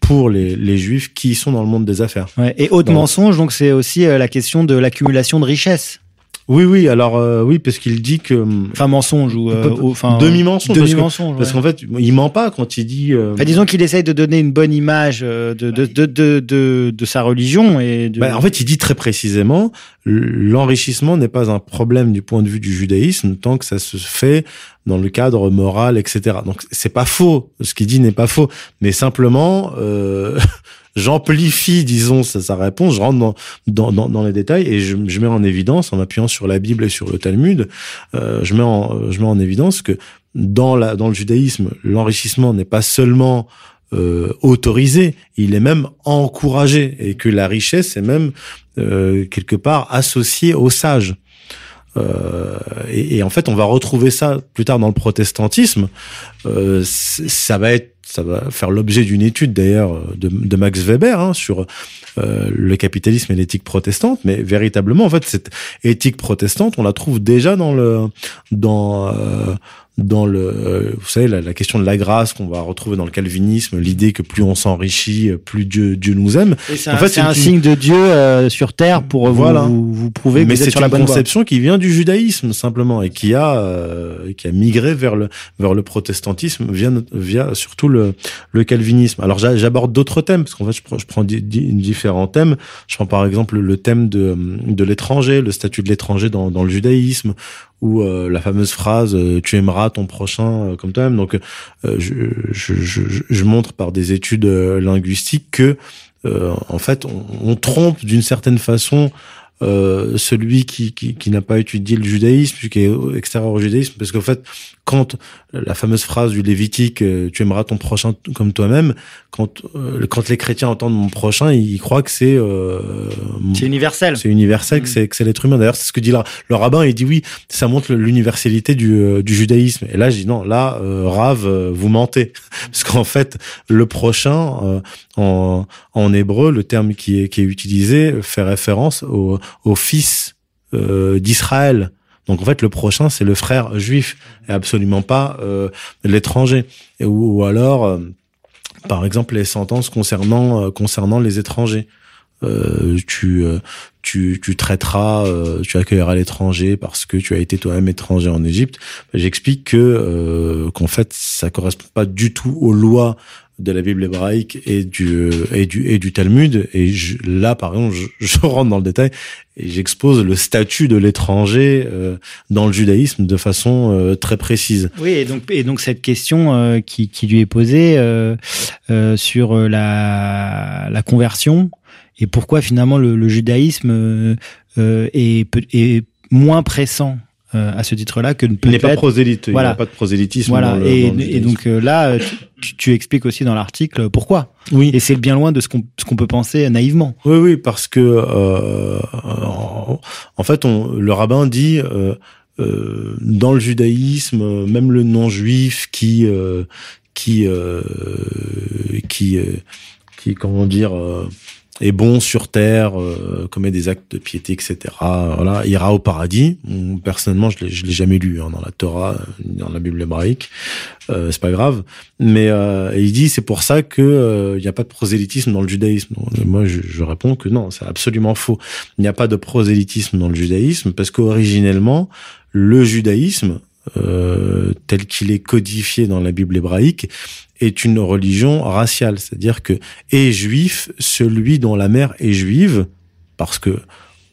pour les, les juifs qui sont dans le monde des affaires. Ouais. Et autre Non. mensonge, donc c'est aussi euh, la question de l'accumulation de richesses. Oui, oui, alors euh, oui, parce qu'il dit que hum, Enfin mensonge ou euh, enfin demi-mensonge, parce que- Demi-mensonge. parce qu'en fait, il ment pas quand il dit. euh, Enfin, disons qu'il essaye de donner une bonne image euh, de de de de, de, de sa religion et de... Bah, en fait, il dit très précisément, l'enrichissement n'est pas un problème du point de vue du judaïsme tant que ça se fait dans le cadre moral, etc. Donc, c'est pas faux. Ce qu'il dit n'est pas faux, mais simplement, euh, [laughs] j'amplifie, disons, sa, sa réponse. Je rentre dans, dans, dans, les détails et je, je mets en évidence, en m'appuyant sur la Bible et sur le Talmud, euh, je mets en, je mets en évidence que dans la, dans le judaïsme, l'enrichissement n'est pas seulement euh, autorisé, il est même encouragé et que la richesse est même euh, quelque part associée aux sages. Euh, et, et en fait, on va retrouver ça plus tard dans le protestantisme. Euh, ça va être, ça va faire l'objet d'une étude d'ailleurs de, de Max Weber hein, sur euh, le capitalisme et l'éthique protestante. Mais véritablement, en fait, cette éthique protestante, on la trouve déjà dans le, dans euh, dans le, euh, vous savez, la, la question de la grâce qu'on va retrouver dans le calvinisme, l'idée que plus on s'enrichit, plus Dieu, Dieu nous aime. Et en un, fait, c'est un une- signe de Dieu euh, sur terre pour Voilà. vous, vous, prouver que Mais vous êtes c'est sur la une bonne voie. conception qui vient du judaïsme simplement et qui a euh, qui a migré vers le vers le protestantisme via via surtout le le calvinisme. Alors j'a- j'aborde d'autres thèmes parce qu'en fait je prends je prends di- di- différents thèmes. Je prends par exemple le thème de de l'étranger, le statut de l'étranger dans dans le judaïsme ou euh, la fameuse phrase euh, tu aimeras ton prochain euh, comme toi-même. Donc euh, je, je, je, je montre par des études euh, linguistiques que euh, en fait on, on trompe d'une certaine façon euh, celui qui, qui, qui n'a pas étudié le judaïsme, qui est extérieur au judaïsme, parce qu'en fait, quand la fameuse phrase du Lévitique, euh, tu aimeras ton prochain comme toi-même, quand euh, quand les chrétiens entendent mon prochain, ils croient que c'est euh, C'est universel. c'est universel, Mm. que c'est que c'est l'être humain. D'ailleurs, c'est ce que dit le, le rabbin. Il dit oui, ça montre l'universalité du, du judaïsme. Et là, je dis non, là, euh, Rav, euh, vous mentez, [laughs] parce qu'en fait, le prochain euh, en, en hébreu, le terme qui est qui est utilisé fait référence au, au fils euh, d'Israël. Donc en fait, le prochain, c'est le frère juif, et absolument pas euh, l'étranger. Ou, alors, euh, par exemple, les sentences concernant euh, concernant les étrangers. Euh, tu, tu, tu traiteras, tu accueilleras l'étranger parce que tu as été toi-même étranger en Égypte. J'explique que qu'en fait, ça correspond pas du tout aux lois de la Bible hébraïque et du et du et du Talmud. Et je, là, par exemple, je, je rentre dans le détail et j'expose le statut de l'étranger euh, dans le judaïsme de façon euh, très précise. Oui, et donc, et donc cette question euh, qui, qui lui est posée euh, euh, sur euh, la, la conversion et pourquoi finalement le, le judaïsme euh, euh, est, est moins pressant euh, à ce titre-là que ne peut Il n'est pas prosélyte, Voilà. il n'y a pas de prosélytisme. Voilà, dans le- et, dans donc euh, là, tu, tu expliques aussi dans l'article pourquoi. oui. Et c'est bien loin de ce qu'on ce qu'on peut penser naïvement. Oui, oui, parce que euh, en, fait, on, le rabbin dit euh, euh, dans le judaïsme, même le non-juif qui euh, qui euh, qui euh, qui comment dire euh, est bon sur terre, euh, commet des actes de piété, etc. Voilà, ira au paradis. Personnellement, je l'ai, l'ai jamais lu hein, dans la Torah, ni dans la Bible hébraïque. Euh, c'est pas grave. Mais euh, il dit c'est pour ça que euh, il n'y a pas de prosélytisme dans le judaïsme. Euh, moi, je réponds que non, c'est absolument faux. Il n'y a pas de prosélytisme dans le judaïsme parce qu'originellement, le judaïsme euh, tel qu'il est codifié dans la Bible hébraïque est une religion raciale, c'est-à-dire que est juif celui dont la mère est juive, parce que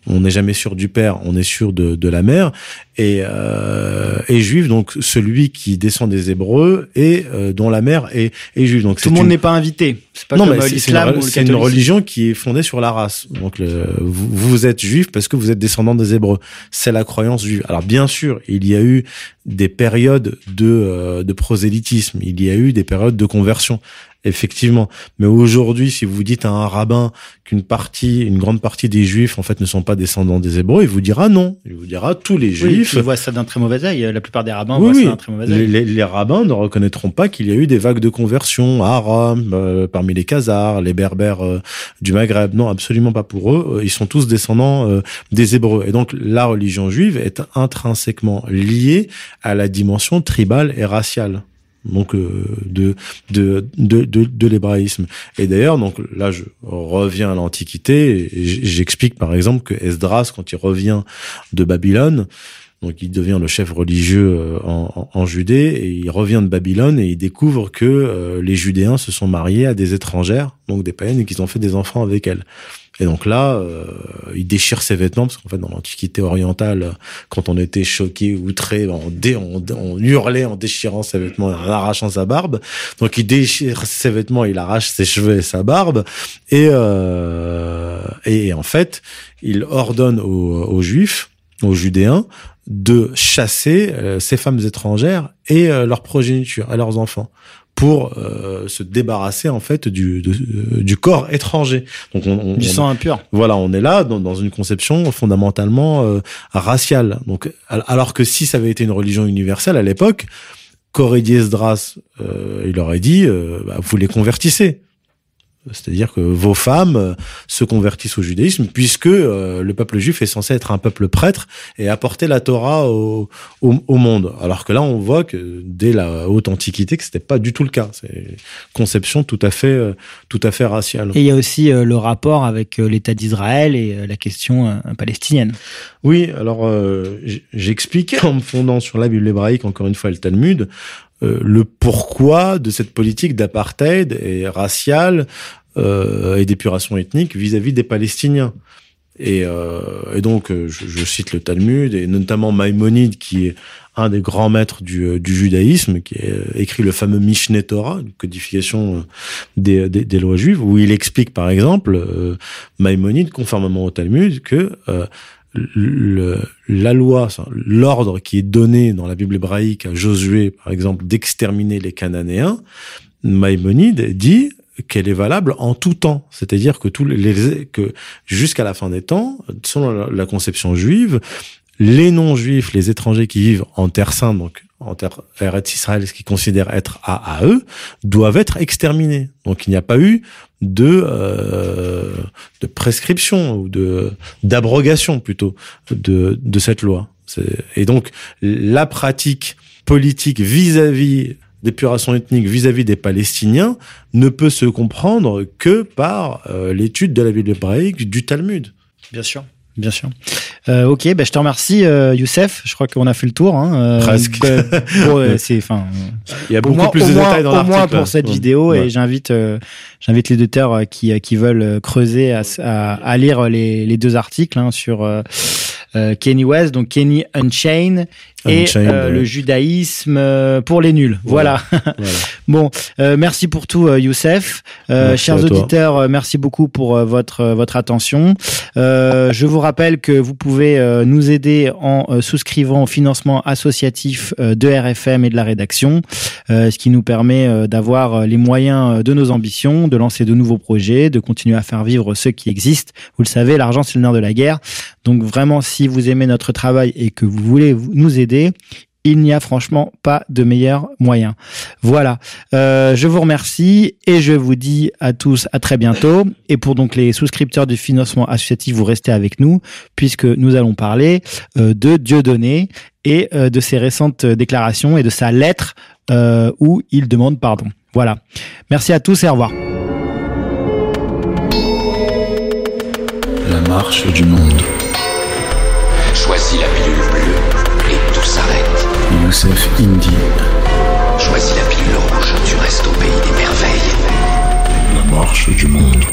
on n'est jamais sûr du père, on est sûr de, de la mère, et euh, est juif donc celui qui descend des Hébreux et euh, dont la mère est, est juive. Donc Tout le monde une- n'est pas invité. C'est pas non, comme mais euh, c'est l'islam une, religion qui est fondée sur la race. Donc, le- vous, vous êtes juif parce que vous êtes descendant des Hébreux. C'est la croyance juive. Alors, bien sûr, il y a eu des périodes de, euh, de prosélytisme. Il y a eu des périodes de conversion. Effectivement. Mais aujourd'hui, si vous dites à un rabbin qu'une partie, une grande partie des juifs, en fait, ne sont pas descendants des Hébreux, il vous dira non. Il vous dira tous les Oui, juifs ils voient ça d'un très mauvais œil. La plupart des rabbins oui, voient oui. ça d'un très mauvais œil. les- les rabbins ne reconnaîtront pas qu'il y a eu des vagues de conversion à Rome, euh, parmi les Khazars, les Berbères euh, du Maghreb. Non, absolument pas pour eux. Euh, Ils sont tous descendants euh, des Hébreux. Et donc, la religion juive est intrinsèquement liée à la dimension tribale et raciale. Donc euh, de de de de, de l'hébraïsme. Et d'ailleurs, donc là, je reviens à l'Antiquité. J'explique par exemple que Esdras, quand il revient de Babylone, donc il devient le chef religieux euh, en, en, en, Judée et il revient de Babylone et il découvre que euh, les Judéens se sont mariés à des étrangères, donc des païennes, et qu'ils ont fait des enfants avec elles. Et donc là, euh, il déchire ses vêtements parce qu'en fait, dans l'Antiquité orientale, quand on était choqué, outré, on, dé, on, on, hurlait en déchirant ses vêtements, en arrachant sa barbe. Donc il déchire ses vêtements, il arrache ses cheveux et sa barbe. Et, euh, en fait, il ordonne aux, aux Juifs, aux Judéens, de chasser euh, ces femmes étrangères et euh, leur progéniture, et leurs enfants pour euh, se débarrasser en fait du de, euh, du corps étranger. Donc on, on, du sang impur. Voilà, on est là dans, dans une conception fondamentalement euh, raciale. Donc alors que si ça avait été une religion universelle à l'époque, qu'aurait dit Esdras Il aurait dit bah, vous les convertissez. C'est-à-dire que vos femmes euh, se convertissent au judaïsme puisque euh, le peuple juif est censé être un peuple prêtre et apporter la Torah au, au, au monde. Alors que là, on voit que dès la haute antiquité, que c'était pas du tout le cas. C'est une conception tout à fait, euh, tout à fait raciale. Et il y a aussi le rapport avec l'État d'Israël et la question palestinienne. Oui, alors j'explique en me fondant sur la Bible hébraïque, encore une fois, le Talmud, le pourquoi de cette politique d'apartheid et raciale euh, et d'épuration ethnique vis-à-vis -vis des Palestiniens. Et, euh, et donc, je, je, cite le Talmud, et notamment Maïmonide, qui est un des grands maîtres du, du judaïsme, qui a écrit le fameux Mishneh Torah, une codification des, des, des, lois juives, où il explique, par exemple, euh, Maïmonide, conformément au Talmud, que euh, le, la loi, l'ordre qui est donné dans la Bible hébraïque à Josué, par exemple, d'exterminer les Cananéens, Maïmonide dit qu'elle est valable en tout temps, c'est-à-dire que tous les que jusqu'à la fin des temps, selon la conception juive, les non-juifs, les étrangers qui vivent en terre sainte, donc en terre Eretz Israël, ce qu'ils considèrent être à, à eux, doivent être exterminés. Donc il n'y a pas eu de euh, de prescription ou de d'abrogation plutôt de de cette loi. Et donc la pratique politique vis-à-vis d'épuration ethnique vis-à-vis des Palestiniens ne peut se comprendre que par euh, l'étude de la Bible hébraïque du Talmud. Bien sûr. Bien sûr. Euh, ok, ben je te remercie, euh, Youssef. Je crois qu'on a fait le tour. Hein. Euh, Presque. [laughs] bon, c'est, enfin, il y a beaucoup moins, plus de moins, détails dans l'article. Au moins pour cette vidéo, ouais. et j'invite, euh, j'invite les auditeurs qui qui veulent creuser à, à, à lire les, les deux articles hein, sur Kenny West, donc Kenny Unchained et euh, le judaïsme euh, pour les nuls. Voilà. voilà. [laughs] bon, euh, merci pour tout, Youssef. chers auditeurs, merci beaucoup pour votre votre attention. je vous rappelle que vous pouvez nous aider en souscrivant au financement associatif de RFM et de la rédaction, ce qui nous permet d'avoir les moyens de nos ambitions, de lancer de nouveaux projets, de continuer à faire vivre ceux qui existent. Vous le savez, l'argent c'est le nerf de la guerre. Donc vraiment, si vous aimez notre travail et que vous voulez nous aider il n'y a franchement pas de meilleur moyen. Voilà, euh, je vous remercie et je vous dis à tous à très bientôt. Et pour donc les souscripteurs du financement associatif, vous restez avec nous puisque nous allons parler euh, de Dieudonné et euh, de ses récentes déclarations et de sa lettre euh, où il demande pardon. Voilà, merci à tous et au revoir. La marche du monde. Choisis la pilule Youssef Indy. Choisis la pilule rouge, tu restes au pays des merveilles. La marche du monde.